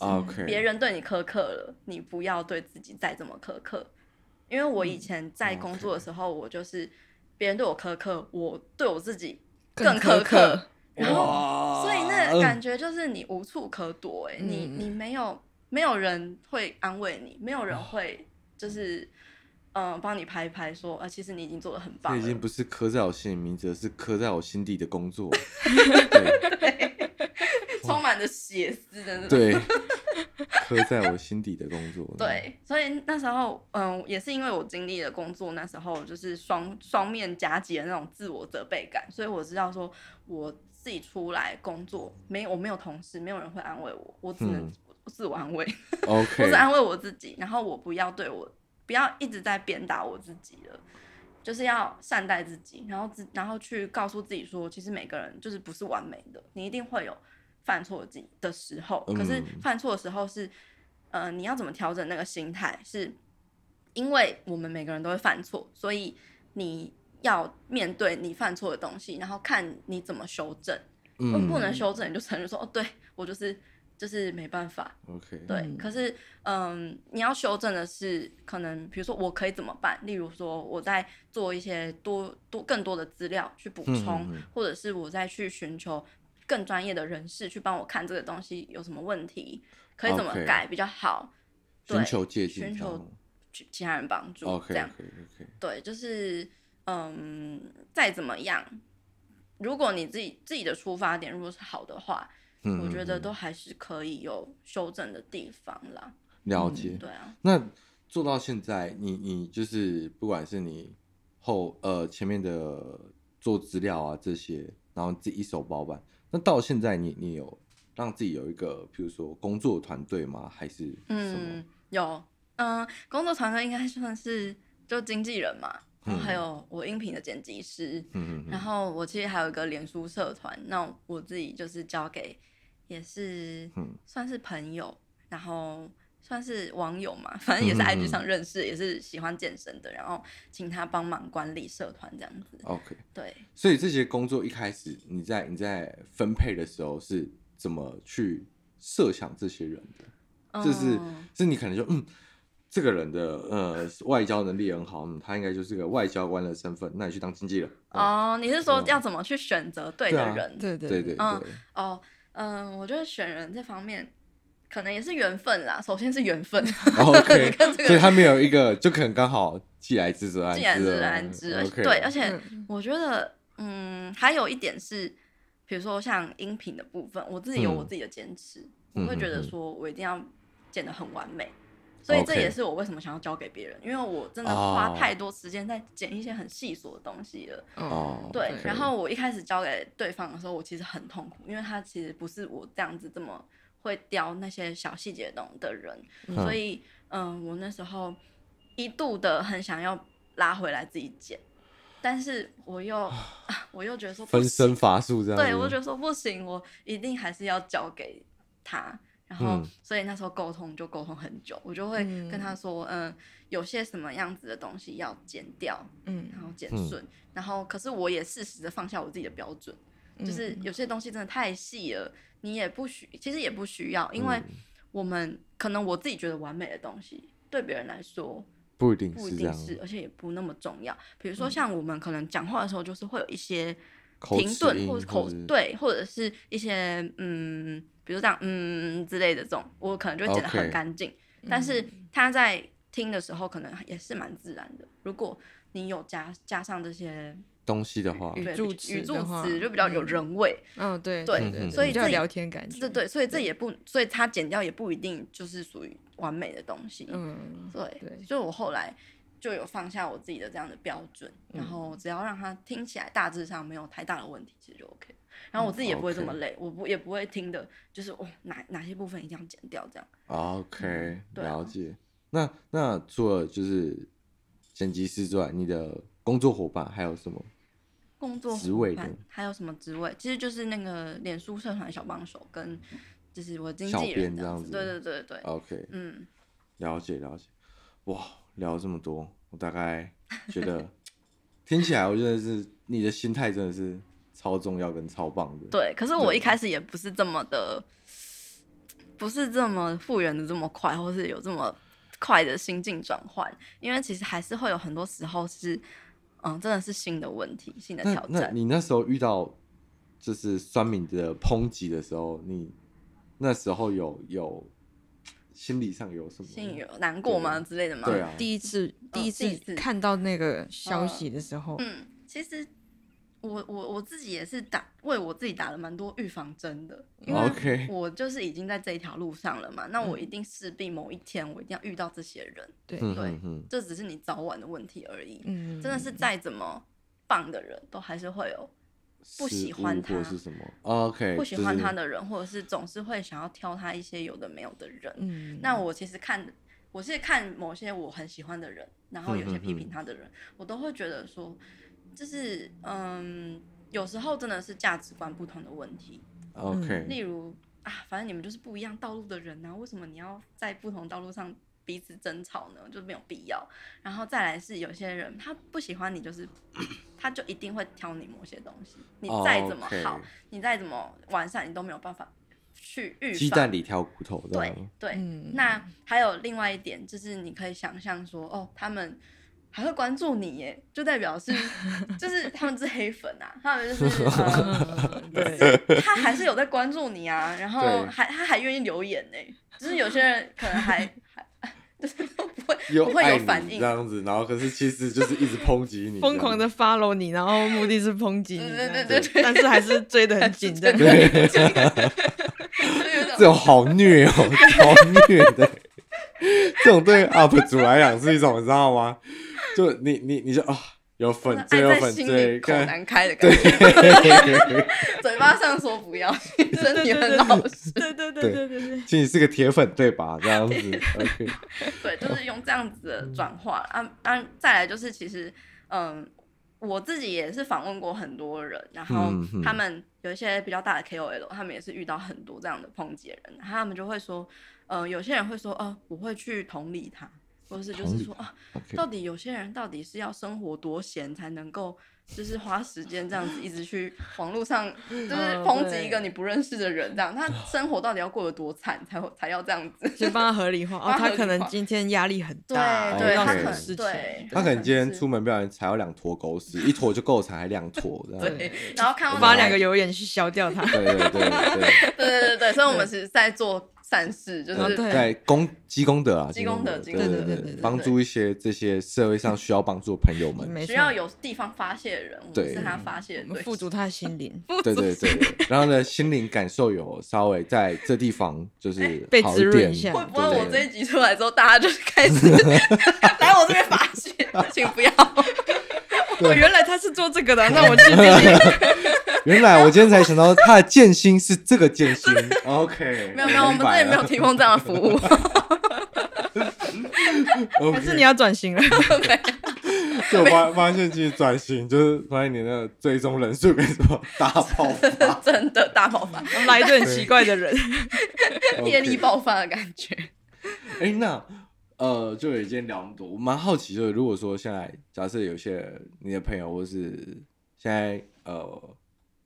OK。别人对你苛刻了，你不要对自己再这么苛刻。因为我以前在工作的时候，我就是别人对我苛刻，我对我自己更苛刻，然后所以那感觉就是你无处可躲，哎，你你没有没有人会安慰你，没有人会就是嗯帮你拍一拍说啊，其实你已经做的很棒，这已经不是刻在我心里名字，是刻在我心底的工作，<laughs> 对，<laughs> 充满着血丝的那种，对。<laughs> 刻在我心底的工作。对，所以那时候，嗯，也是因为我经历了工作，那时候就是双双面夹击的那种自我责备感，所以我知道说，我自己出来工作，没我没有同事，没有人会安慰我，我只能自我安慰。<laughs> OK，我是安慰我自己，然后我不要对我，不要一直在鞭打我自己了，就是要善待自己，然后自然后去告诉自己说，其实每个人就是不是完美的，你一定会有。犯错的时候，可是犯错的时候是，嗯、呃，你要怎么调整那个心态？是因为我们每个人都会犯错，所以你要面对你犯错的东西，然后看你怎么修正。嗯，不能修正，你就承认说，哦，对，我就是就是没办法。OK，对。可是，嗯、呃，你要修正的是，可能比如说我可以怎么办？例如说，我在做一些多多更多的资料去补充，嗯、或者是我再去寻求。更专业的人士去帮我看这个东西有什么问题，可以怎么改比较好？寻求借鉴，寻求其他人帮助这样 okay, okay. 对，就是嗯，再怎么样，如果你自己自己的出发点如果是好的话，嗯、我觉得都还是可以有修正的地方啦。了解，嗯、对啊。那做到现在，你你就是不管是你后呃前面的做资料啊这些，然后自己一手包办。那到现在你，你你有让自己有一个，比如说工作团队吗？还是什么？嗯，有，嗯、呃，工作团队应该算是就经纪人嘛，然后还有我音频的剪辑师，嗯然后我其实还有一个脸书社团，那我自己就是交给也是算是朋友，嗯、然后。算是网友嘛，反正也是 IG 上认识，嗯、也是喜欢健身的，然后请他帮忙管理社团这样子。OK，对。所以这些工作一开始你在你在分配的时候是怎么去设想这些人的？嗯、就是是你可能就嗯，这个人的呃外交能力很好，嗯，他应该就是个外交官的身份，那你去当经纪人。哦，你是说要怎么去选择对的人？对对对对对。哦，嗯，我觉得选人这方面。可能也是缘分啦。首先是缘分，OK，<laughs> 所以他没有一个，就可能刚好既来之则安之，既来之则安之。Okay. 对，而且我觉得，嗯，还有一点是，比如说像音频的部分，我自己有我自己的坚持，嗯、我会觉得说我一定要剪得很完美。所以这也是我为什么想要交给别人，Okay. 因为我真的花太多时间在剪一些很细琐的东西了。哦，oh, 对。Okay. 然后我一开始交给对方的时候，我其实很痛苦，因为他其实不是我这样子这么会雕那些小细节东的人。嗯、所以，嗯，我那时候一度的很想要拉回来自己剪，但是我又我又觉得说分身乏术这样。对，我觉得说不行，我一定还是要交给他。然后，嗯、所以那时候沟通就沟通很久，我就会跟他说，嗯、呃，有些什么样子的东西要剪掉，嗯，然后剪顺，嗯、然后可是我也适时的放下我自己的标准，嗯、就是有些东西真的太细了，你也不需，其实也不需要，因为我们可能我自己觉得完美的东西，对别人来说不一定不一定是，而且也不那么重要。比如说像我们可能讲话的时候，就是会有一些停顿或者口对，或者是一些嗯。比如这样，嗯之类的这种，我可能就会剪得很干净。但是他在听的时候，可能也是蛮自然的。如果你有加加上这些东西的话，语助词语助词就比较有人味。嗯，对对，对所以这聊天感觉，对对，所以这也不，所以它剪掉也不一定就是属于完美的东西。嗯，对对，所以我后来。就有放下我自己的这样的标准，然后只要让它听起来大致上没有太大的问题，其实就 OK。然后我自己也不会这么累，我不也不会听的，就是哦哪哪些部分一定要剪掉这样。OK，了解。那那除了就是剪辑师之外，你的工作伙伴还有什么工作职位的？还有什么职位？其实就是那个脸书社团小帮手跟就是我经纪人这样子。对对对对。OK，嗯，了解了解。哇。聊了这么多，我大概 <laughs> 觉得听起来，我觉得是你的心态真的是超重要跟超棒的。对，可是我一开始也不是这么的，不是这么复原的这么快，或是有这么快的心境转换，因为其实还是会有很多时候是，嗯，真的是新的问题、新的挑战。那，那你那时候遇到就是酸敏的抨击的时候，你那时候有有？心理上有什么？心里有难过吗之类的吗？对啊，第一次第一次看到那个消息的时候，嗯，其实我我我自己也是打为我自己打了蛮多预防针的，因为我就是已经在这一条路上了嘛，那我一定势必某一天我一定要遇到这些人，对对，这只是你早晚的问题而已，嗯，真的是再怎么棒的人都还是会有。不喜欢他是什么？OK，不喜欢他的人，或者是总是会想要挑他一些有的没有的人。嗯，那我其实看，我是看某些我很喜欢的人，然后有些批评他的人，我都会觉得说，就是嗯，有时候真的是价值观不同的问题。OK，例如啊，反正你们就是不一样道路的人啊，为什么你要在不同道路上彼此争吵呢？就没有必要。然后再来是有些人他不喜欢你，就是。他就一定会挑你某些东西，你再怎么好，你再怎么完善，你都没有办法去预防。鸡蛋里挑骨头，对对。那还有另外一点，就是你可以想象说，哦，他们还会关注你耶，就代表是，<laughs> 就是他们是黑粉啊，他们就是，<laughs> 对，他还是有在关注你啊，然后还他还愿意留言呢，就是有些人可能还。<laughs> 就是不会不会有反应这样子，然后可是其实就是一直抨击你，疯狂的 follow 你，然后目的是抨击你，对对对对，但是还是追得很紧的，对，这种好虐哦，好虐的，这种对 UP 主来讲是一种，你知道吗？就你你你就啊。有粉追有粉追，口难开的感觉。嘴巴上说不要，身体很老实。对对对对对对，其实你是个铁粉对吧？这样子。<laughs> 对，就是用这样子的转化啊啊！再来就是，其实嗯，我自己也是访问过很多人，然后他们有一些比较大的 KOL，他们也是遇到很多这样的抨击的人，他们就会说，嗯，有些人会说，哦，我会去同理他。或是就是说啊，到底有些人到底是要生活多闲才能够，就是花时间这样子一直去网络上，<laughs> 就是抨击一个你不认识的人，这样、他生活到底要过得多惨才会才要这样子，就帮他合理化哦，<laughs> 他可能今天压力很大，对，对他可能是情，他可能今天出门不小心踩到两坨狗屎，一坨就够惨，还两坨这样，对，然后看我把两个油眼去消掉它，对对对对对对对，所以我们是在做善事，就是在功积功德啊，积功德，对对对对，帮助一些这些社会上需要帮助的朋友们，需要有地方发泄的人，对，是他发泄，富足他的心灵，<laughs> 对对对，然后呢，心灵感受有稍微在这地方就是被滋润一下。会不会我这一集出来之后，大家就开始 <laughs> 来我这边发泄？请不要。我，原来他是做这个的，<laughs> 那我今天原来我今天才想到他的剑心是这个剑心。<laughs> OK，没有没有，我们这里没有提供这样的服务。<laughs> 还是你要转型了？OK，<laughs> 就发发现其实转型就是发现你那个追踪人数跟什么大爆发，真的大爆发，来一个很奇怪的人，业力爆发的感觉。哎，那。呃，就已经聊那么多，我蛮好奇，就是如果说现在假设有些你的朋友，或是现在呃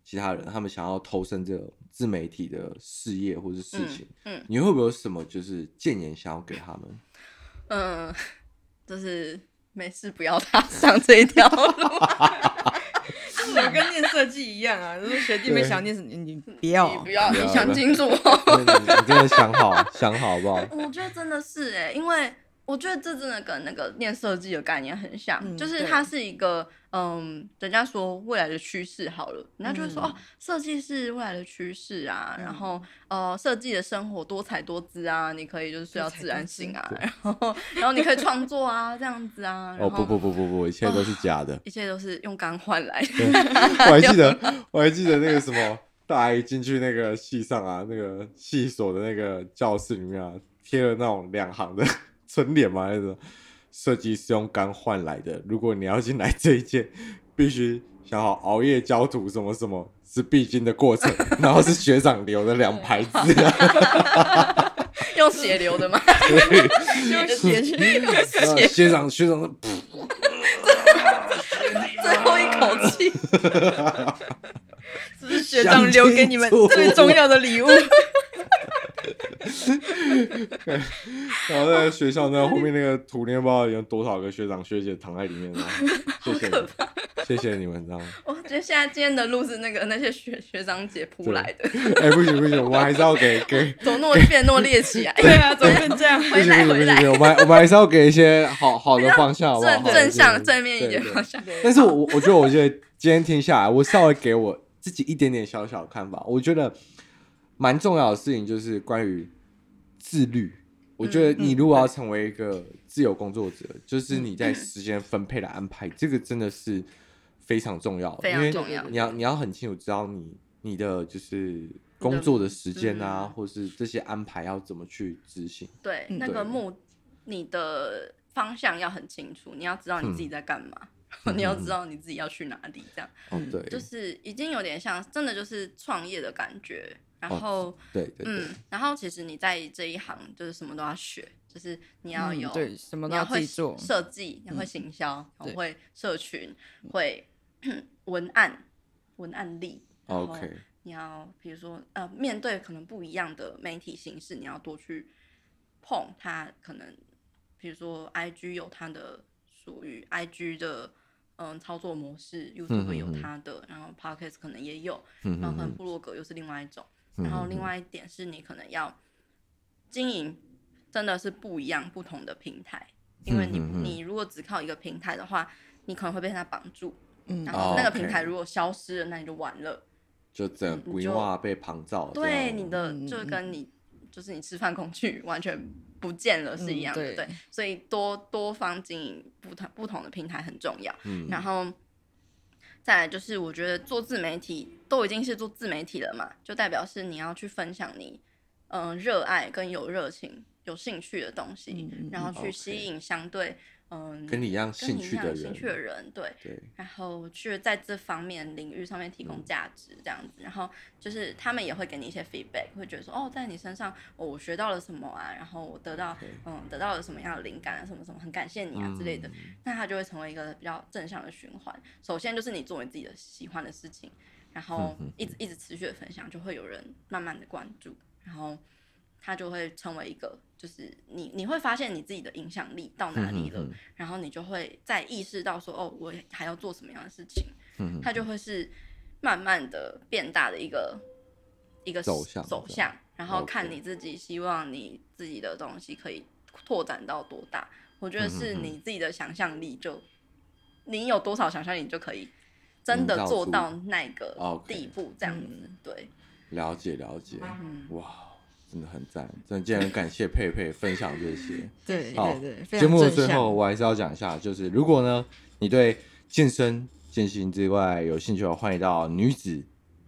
其他人，他们想要投身这种自媒体的事业或是事情，嗯，嗯，你会不会有什么就是建言想要给他们？<laughs> 嗯，就是没事不要踏上这一条路，<laughs> 就是我跟念设计一样啊，就是学弟妹想念什么，你不要，你不要，你想清楚，你真的想好想好好不好？我觉得真的是哎，因为。我觉得这真的跟那个念设计的概念很像，嗯、就是它是一个，嗯，人家说未来的趋势好了，人家就会说、嗯、哦，设计是未来的趋势啊，嗯、然后呃，设计的生活多彩多姿啊，你可以就是睡到自然醒啊，然后然后你可以创作啊，这样子啊。哦不不不不不，一切都是假的，哦、一切都是用钢换来的。<laughs> 我还记得我还记得那个什么，大一进去那个系上啊，那个系所的那个教室里面啊，贴了那种两行的。春联嘛，那种设计是用肝换来的。如果你要进来这一届，必须想好熬夜交图，什么什么是必经的过程。<laughs> 然后是学长留的两排字，<laughs> 用血流的吗？<laughs> 用血血。学长学长的，最后一口气，这是学长留给你们最重要的礼物。<laughs> 然后在学校那后面那个土不知道有多少个学长学姐躺在里面呢？<laughs> 谢谢，谢谢你们，知道吗？我觉得现在今天的路是那个那些学学长姐铺来的。哎，不行不行，我们还是要给 <laughs> 给，怎么那么变那么猎奇啊？对啊，怎么变这样？回来回来，我们我们还是要给一些好好的方向，好不好？正正向正面一点方向。但是我我觉得，我觉得今天听下来，我稍微给我自己一点点小小的看法，我觉得蛮重要的事情就是关于。自律，我觉得你如果要成为一个自由工作者，嗯、就是你在时间分配的安排，嗯、这个真的是非常重要，非常重要。你要你要很清楚知道你你的就是工作的时间啊，嗯、或是这些安排要怎么去执行。对，那个目，你的方向要很清楚，你要知道你自己在干嘛，嗯、<laughs> 你要知道你自己要去哪里，这样。嗯，对，就是已经有点像真的就是创业的感觉。然后，哦、对对对，嗯，然后其实你在这一行就是什么都要学，就是你要有、嗯、对什么都要自己做，设计，你会行销，嗯、会社群，对会文案，文案力。OK，你要比如说呃，面对可能不一样的媒体形式，你要多去碰它。可能比如说 IG 有它的属于 IG 的嗯操作模式，YouTube 有它的，嗯、哼哼然后 Podcast 可能也有，嗯、哼哼然后可能部落格又是另外一种。然后另外一点是你可能要经营，真的是不一样、不同的平台，因为你你如果只靠一个平台的话，你可能会被它绑住，嗯，然后那个平台如果消失了，那你就完了，就整规划被旁照，对，你的。就跟你就是你吃饭工具完全不见了是一样的，对，所以多多方经营不同不同的平台很重要，嗯，然后。再来就是，我觉得做自媒体都已经是做自媒体了嘛，就代表是你要去分享你，嗯、呃，热爱跟有热情、有兴趣的东西，嗯、然后去吸引相对。嗯，跟你一样兴趣的人，兴趣的人，对，对，然后去在这方面领域上面提供价值，这样子，嗯、然后就是他们也会给你一些 feedback，会觉得说，哦，在你身上，哦，我学到了什么啊，然后我得到嗯，得到了什么样的灵感啊，什么什么，很感谢你啊之类的，嗯、那他就会成为一个比较正向的循环。首先就是你做你自己的喜欢的事情，然后一直一直持续的分享，就会有人慢慢的关注，然后。他就会成为一个，就是你你会发现你自己的影响力到哪里了，然后你就会再意识到说，哦，我还要做什么样的事情，他就会是慢慢的变大的一个一个走向走向，然后看你自己希望你自己的东西可以拓展到多大。我觉得是你自己的想象力就，你有多少想象力，你就可以真的做到那个地步，这样子。嗯、对，了解了解，嗯、哇，真的很赞，真的，今天很感谢佩佩分享这些。<laughs> 对，好对对对，节目的最后我还是要讲一下，就是如果呢，你对健身健心之外有兴趣的话，欢迎到女子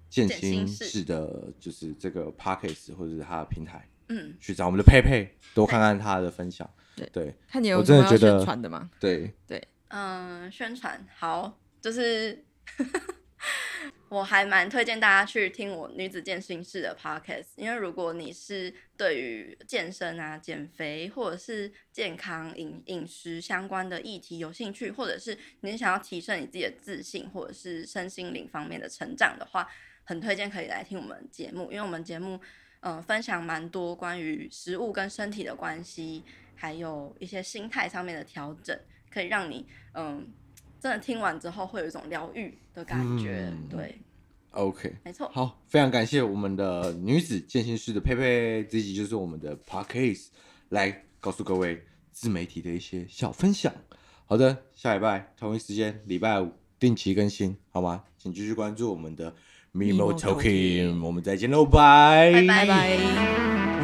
健心室的，就是这个 Podcast 或者是他的平台，嗯，去找我们的佩佩，多看看他的分享。对，对看你有什么要宣传的吗？对对，嗯，宣传好，就是 <laughs> 我还蛮推荐大家去听我女子健身室的 podcast，因为如果你是对于健身啊、减肥或者是健康饮饮食相关的议题有兴趣，或者是你想要提升你自己的自信，或者是身心灵方面的成长的话，很推荐可以来听我们节目，因为我们节目嗯、分享蛮多关于食物跟身体的关系。还有一些心态上面的调整，可以让你嗯，真的听完之后会有一种疗愈的感觉。嗯、对，OK，没错。好，非常感谢我们的女子健心师的佩佩，这集就是我们的 Podcast 来告诉各位自媒体的一些小分享。好的，下礼拜同一时间，礼拜五定期更新，好吗？请继续关注我们的 Mimo Talking，我们再见喽，拜拜拜拜。